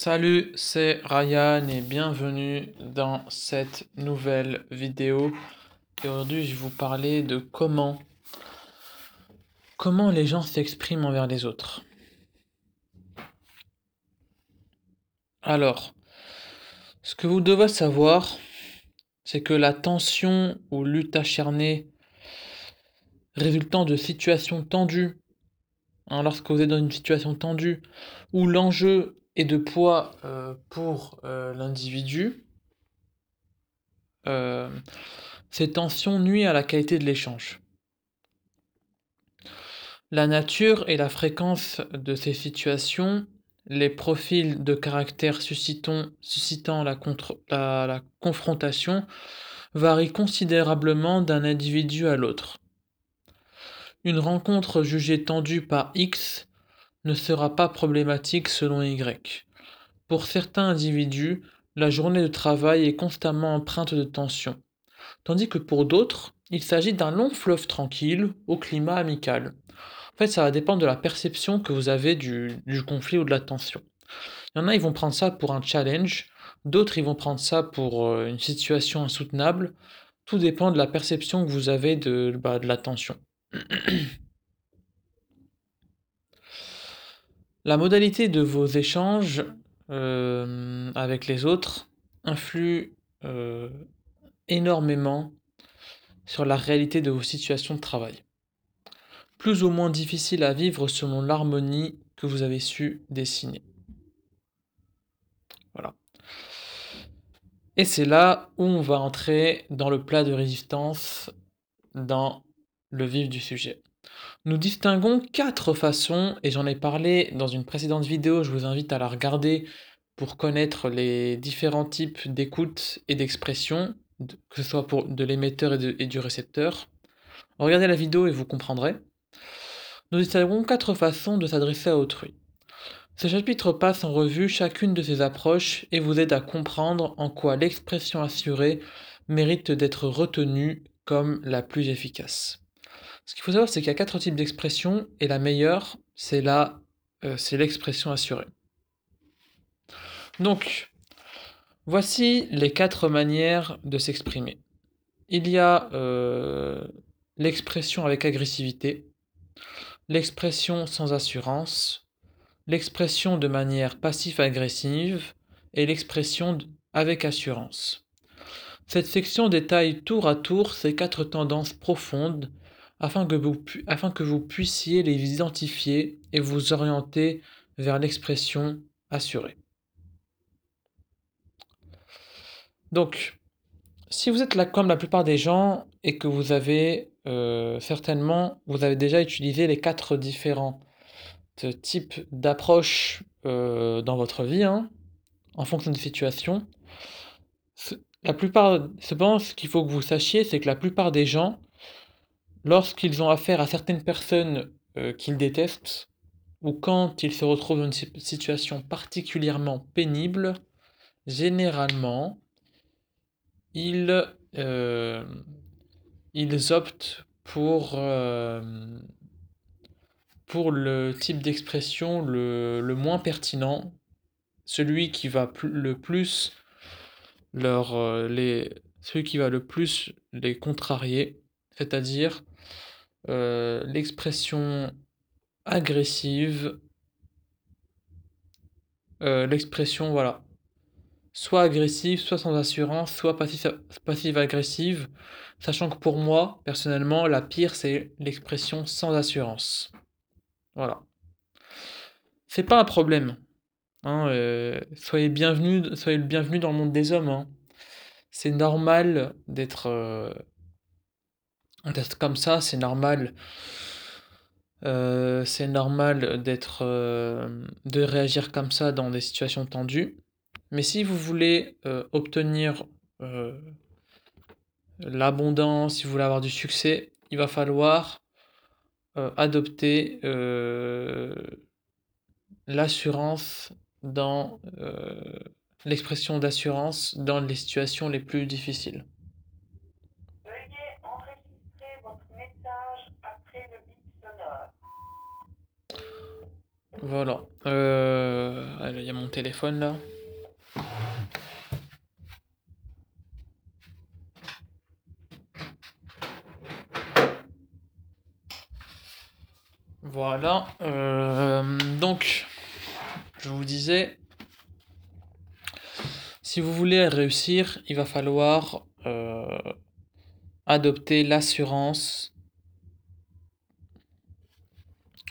Salut, c'est Ryan et bienvenue dans cette nouvelle vidéo. Aujourd'hui, je vais vous parler de comment comment les gens s'expriment envers les autres. Alors, ce que vous devez savoir, c'est que la tension ou lutte acharnée résultant de situations tendues, hein, lorsque vous êtes dans une situation tendue, où l'enjeu de poids euh, pour euh, l'individu, euh, ces tensions nuisent à la qualité de l'échange. La nature et la fréquence de ces situations, les profils de caractère suscitant, la confrontation varient considérablement d'un individu à l'autre. Une rencontre jugée tendue par X ne sera pas problématique selon Y. Pour certains individus, la journée de travail est constamment empreinte de tension, tandis que pour d'autres, il s'agit d'un long fleuve tranquille au climat amical. En fait, ça va dépendre de la perception que vous avez du, conflit ou de la tension. Il y en a, ils vont prendre ça pour un challenge, d'autres, ils vont prendre ça pour euh, une situation insoutenable. Tout dépend de la perception que vous avez de, bah, de la tension. La modalité de vos échanges euh, avec les autres influe euh, énormément sur la réalité de vos situations de travail. Plus ou moins difficile à vivre selon l'harmonie que vous avez su dessiner. Voilà. Et c'est là où on va entrer dans le plat de résistance dans le vif du sujet. Nous distinguons quatre façons, et j'en ai parlé dans une précédente vidéo, je vous invite à la regarder pour connaître les différents types d'écoute et d'expression, que ce soit pour de l'émetteur et, du récepteur. Regardez la vidéo et vous comprendrez. Nous distinguons quatre façons de s'adresser à autrui. Ce chapitre passe en revue chacune de ces approches et vous aide à comprendre en quoi l'expression assurée mérite d'être retenue comme la plus efficace. Ce qu'il faut savoir, c'est qu'il y a quatre types d'expressions et la meilleure, c'est la, euh, c'est l'expression assurée. Donc, voici les quatre manières de s'exprimer. Il y a euh, l'expression avec agressivité, l'expression sans assurance, l'expression de manière passive-agressive et l'expression avec assurance. Cette section détaille tour à tour ces quatre tendances profondes afin que vous, puissiez les identifier et vous orienter vers l'expression assurée. Donc, si vous êtes là comme la plupart des gens et que vous avez euh, certainement, vous avez déjà utilisé les quatre différents types d'approches euh, dans votre vie, hein, en fonction des situations, la plupart, cependant, ce qu'il faut que vous sachiez, c'est que la plupart des gens lorsqu'ils ont affaire à certaines personnes euh, qu'ils détestent, ou quand ils se retrouvent dans une situation particulièrement pénible, généralement, ils, euh, optent pour, euh, pour le type d'expression le, moins pertinent, celui qui va le plus leur, celui qui va le plus les contrarier, c'est-à-dire euh, l'expression agressive, euh, l'expression, voilà, soit agressive, soit sans assurance, soit passive-agressive, sachant que pour moi, personnellement, la pire, c'est l'expression sans assurance. Voilà. C'est pas un problème. Hein, euh, soyez bienvenus, soyez le bienvenu dans le monde des hommes. Hein. C'est normal d'être d'être comme ça, c'est normal. Euh, c'est normal d'être, euh, de réagir comme ça dans des situations tendues. Mais si vous voulez euh, obtenir l'abondance, si vous voulez avoir du succès, il va falloir adopter l'assurance dans l'expression d'assurance dans les situations les plus difficiles. Voilà. Euh... Il y a mon téléphone là. Voilà. Euh, donc, je vous disais, si vous voulez réussir, il va falloir euh, adopter l'assurance,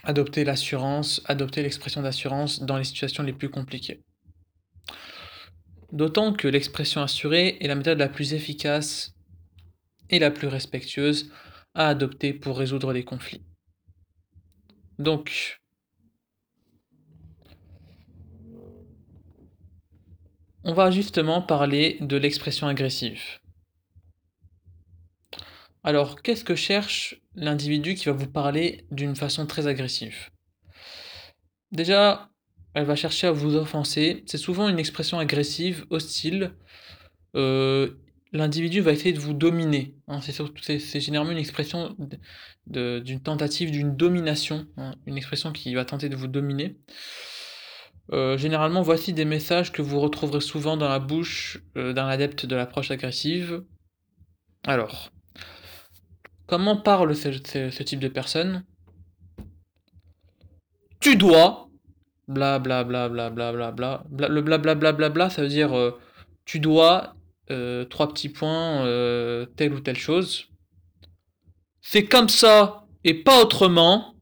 adopter l'assurance, adopter l'expression d'assurance dans les situations les plus compliquées. D'autant que l'expression assurée est la méthode la plus efficace et la plus respectueuse à adopter pour résoudre les conflits. Donc, on va justement parler de l'expression agressive. Alors, qu'est-ce que cherche l'individu qui va vous parler d'une façon très agressive Déjà, elle va chercher à vous offenser. C'est souvent une expression agressive, hostile. Euh, l'individu va essayer de vous dominer. Hein. c'est, généralement une expression d'une tentative d'une domination, hein. une expression qui va tenter de vous dominer. Euh, généralement, voici des messages que vous retrouverez souvent dans la bouche euh, d'un adepte de l'approche agressive. Alors, comment parle ce, type de personne Tu dois, bla bla bla bla bla bla bla, le bla bla bla bla bla, ça veut dire euh, tu dois, trois petits points, telle ou telle chose. C'est comme ça et pas autrement.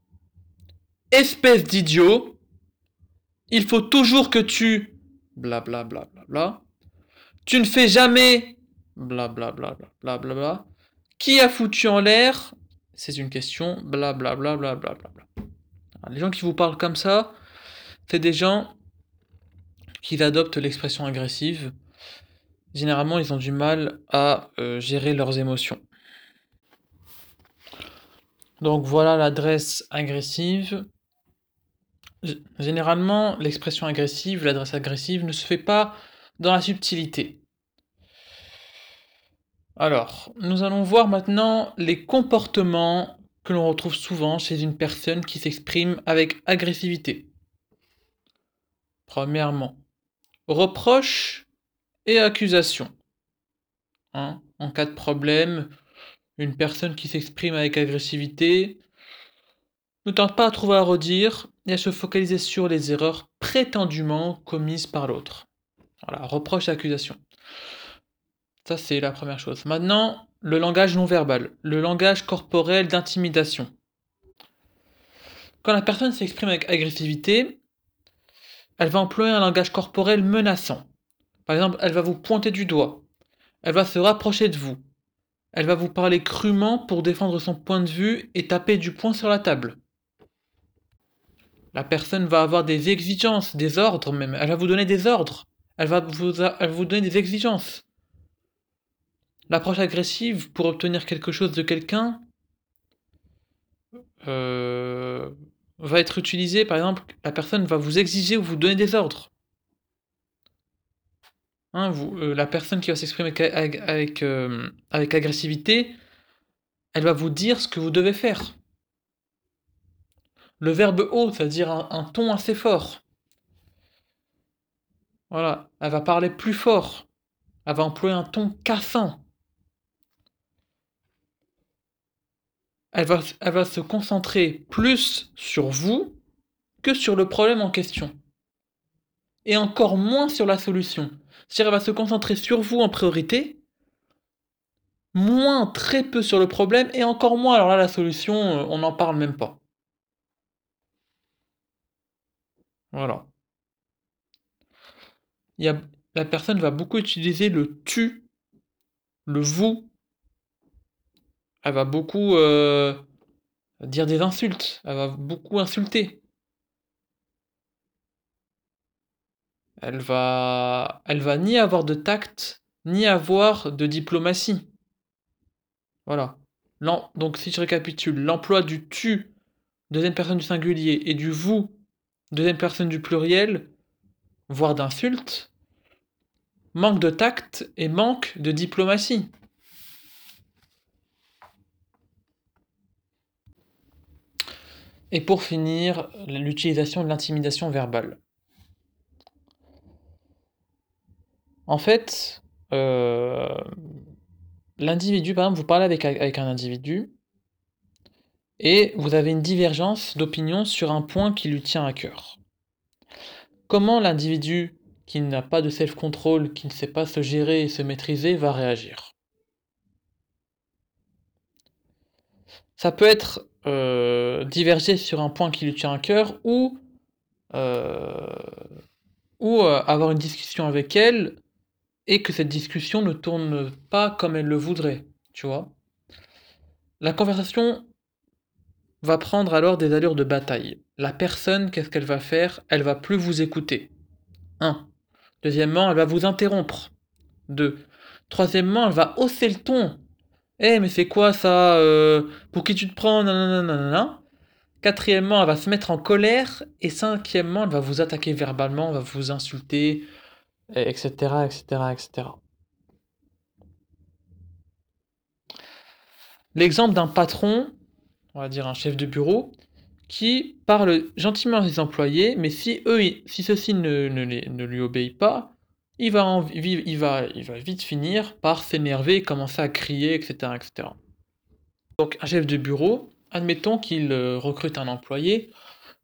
Espèce d'idiot il faut toujours que tu bla bla bla bla bla. Tu ne fais jamais bla bla bla bla bla bla. Qui a foutu en l'air? C'est une question bla bla bla bla bla bla. Les gens qui vous parlent comme ça, c'est des gens qui adoptent l'expression agressive. Généralement, ils ont du mal à euh, gérer leurs émotions. Donc voilà l'adresse agressive. Généralement, l'expression agressive, l'adresse agressive ne se fait pas dans la subtilité. Alors, nous allons voir maintenant les comportements que l'on retrouve souvent chez une personne qui s'exprime avec agressivité. Premièrement, reproche et accusation. Hein, en cas de problème, une personne qui s'exprime avec agressivité ne tente pas à trouver à redire et à se focaliser sur les erreurs prétendument commises par l'autre. Voilà, reproche et accusation. Ça, c'est la première chose. Maintenant, le langage non verbal, le langage corporel d'intimidation. Quand la personne s'exprime avec agressivité, elle va employer un langage corporel menaçant. Par exemple, elle va vous pointer du doigt, elle va se rapprocher de vous, elle va vous parler crûment pour défendre son point de vue et taper du poing sur la table. La personne va avoir des exigences, des ordres même. Elle va vous donner des ordres. Elle va vous, vous donner des exigences. L'approche agressive pour obtenir quelque chose de quelqu'un euh, va être utilisée, par exemple, la personne va vous exiger ou vous donner des ordres. Hein, euh, la personne qui va s'exprimer avec, euh, avec agressivité, elle va vous dire ce que vous devez faire. Le verbe haut, c'est-à-dire un, ton assez fort. Voilà, elle va parler plus fort. Elle va employer un ton cassant. Elle va, se concentrer plus sur vous que sur le problème en question. Et encore moins sur la solution. C'est-à-dire elle va se concentrer sur vous en priorité, moins très peu sur le problème, et encore moins, alors là la solution, euh, on n'en parle même pas. Voilà. La personne va beaucoup utiliser le tu, le vous. Elle va beaucoup euh, dire des insultes. Elle va beaucoup insulter. Elle va, elle va ni avoir de tact, ni avoir de diplomatie. Voilà. Donc si je récapitule, l'emploi du tu, deuxième personne du singulier, et du vous, deuxième personne du pluriel, voire d'insulte, manque de tact et manque de diplomatie. Et pour finir, l'utilisation de l'intimidation verbale. En fait, euh, l'individu, par exemple, vous parlez avec, avec un individu et vous avez une divergence d'opinion sur un point qui lui tient à cœur. Comment l'individu qui n'a pas de self-control, qui ne sait pas se gérer et se maîtriser, va réagir? Ça peut être euh, diverger sur un point qui lui tient à cœur ou, euh, ou euh, avoir une discussion avec elle et que cette discussion ne tourne pas comme elle le voudrait, tu vois. La conversation va prendre alors des allures de bataille. La personne, qu'est-ce qu'elle va faire? Elle va plus vous écouter. 1. Deuxièmement, elle va vous interrompre. 2. Troisièmement, elle va hausser le ton. Eh, mais c'est quoi ça euh, Pour qui tu te prends. Quatrièmement, elle va se mettre en colère. Et cinquièmement, elle va vous attaquer verbalement, elle va vous insulter, etc., etc., etc. L'exemple d'un patron, on va dire un chef de bureau, qui parle gentiment à ses employés, mais si si ceux-ci ne, ne, lui obéissent pas, il va, vite finir par s'énerver, commencer à crier, etc., etc. Donc un chef de bureau, admettons qu'il euh, recrute un employé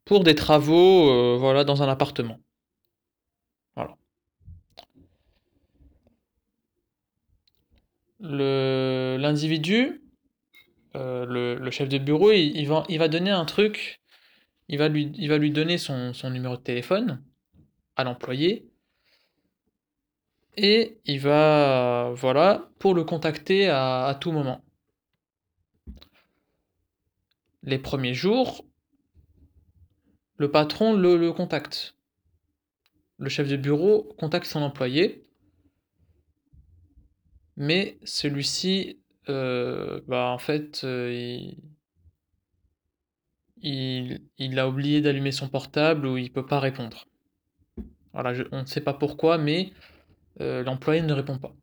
pour des travaux euh, voilà, dans un appartement. Voilà. L'individu euh, le, chef de bureau, il, va, donner un truc, il va lui donner son, numéro de téléphone à l'employé, et il va, voilà, pour le contacter à, tout moment. Les premiers jours, le patron le, contacte. Le chef de bureau contacte son employé, mais celui-ci euh, bah, en fait, euh, il, a oublié d'allumer son portable ou il peut pas répondre. Voilà, on ne sait pas pourquoi, mais euh, l'employé ne répond pas.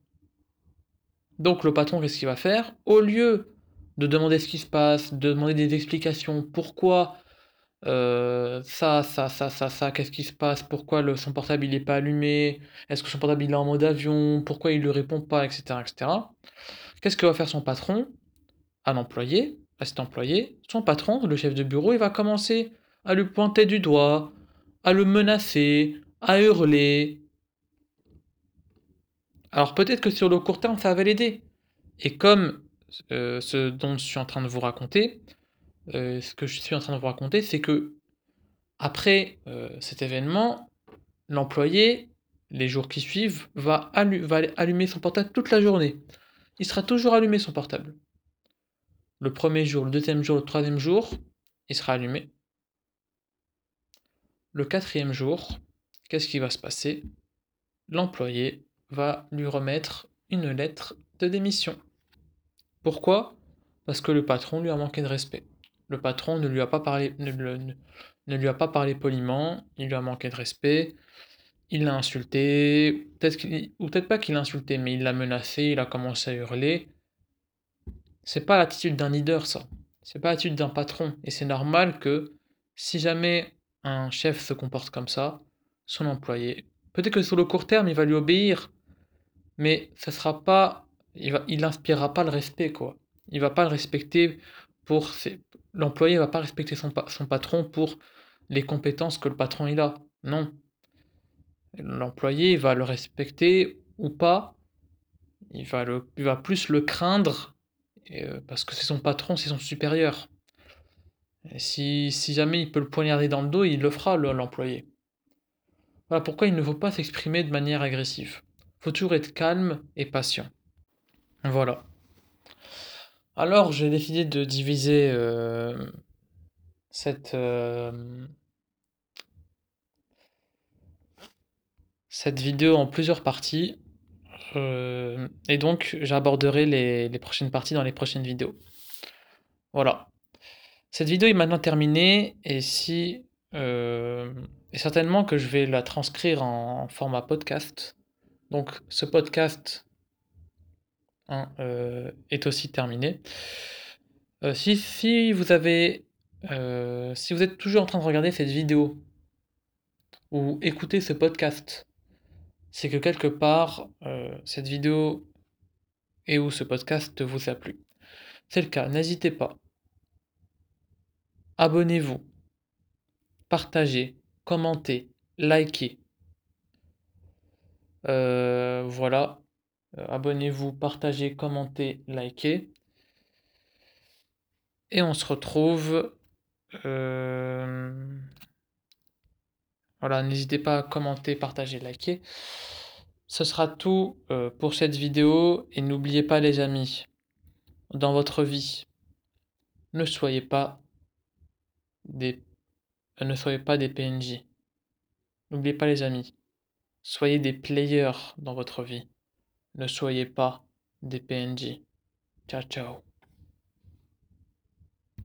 Donc le patron, qu'est-ce qu'il va faire? Au lieu de demander ce qui se passe, de demander des explications, pourquoi ça, ça, ça, ça, ça, qu'est-ce qui se passe? Pourquoi son portable il n'est pas allumé? Est-ce que son portable il est en mode avion? Pourquoi il ne répond pas? Etc. etc. Qu'est-ce que va faire son patron? À l'employé, à cet employé Son patron, le chef de bureau, il va commencer à lui pointer du doigt, à le menacer, à hurler. Alors peut-être que sur le court terme, ça va l'aider. Et comme euh, ce dont je suis en train de vous raconter, euh, ce que je suis en train de vous raconter, c'est que après euh, cet événement, l'employé, les jours qui suivent, va, va allumer son portable toute la journée il sera toujours allumé son portable. Le premier jour, le deuxième jour, le troisième jour, il sera allumé. Le quatrième jour, qu'est-ce qui va se passer? L'employé va lui remettre une lettre de démission. Pourquoi? Parce que le patron lui a manqué de respect. Le patron ne lui a pas parlé, ne, lui a pas parlé poliment, il lui a manqué de respect, il l'a insulté, peut-être ou peut-être pas qu'il l'a insulté, mais il l'a menacé, il a commencé à hurler. C'est pas l'attitude d'un leader, ça. C'est pas l'attitude d'un patron. Et c'est normal que si jamais un chef se comporte comme ça, son employé, peut-être que sur le court terme, il va lui obéir, mais ça sera pas, il va, il inspirera pas le respect, quoi. Il va pas le respecter pour l'employé va pas respecter son, patron pour les compétences que le patron a. Non, L'employé va le respecter ou pas, il va plus le craindre euh, parce que c'est son patron, c'est son supérieur. si, si, jamais il peut le poignarder dans le dos, il le fera, l'employé. Voilà pourquoi il ne faut pas s'exprimer de manière agressive. Faut toujours être calme et patient. Voilà. Alors j'ai décidé de diviser euh, cette, euh, cette vidéo en plusieurs parties. Euh, et donc, j'aborderai les, prochaines parties dans les prochaines vidéos. Voilà. Cette vidéo est maintenant terminée et si et certainement que je vais la transcrire en, format podcast. Donc, ce podcast hein, euh, est aussi terminé. si, si vous Heu, si vous êtes toujours en train de regarder cette vidéo ou écouter ce podcast, c'est que quelque part, cette vidéo et ou ce podcast vous a plu. C'est le cas, n'hésitez pas. Abonnez-vous, partagez, commentez, likez. Heu, voilà, heu, abonnez-vous, partagez, commentez, likez. Et on se retrouve, hem voilà, n'hésitez pas à commenter, partager, liker. Ce sera tout, pour cette vidéo et n'oubliez pas les amis, dans votre vie, ne soyez pas des ne soyez pas des PNJ. N'oubliez pas les amis, soyez des players dans votre vie. Ne soyez pas des PNJ. Ciao, ciao.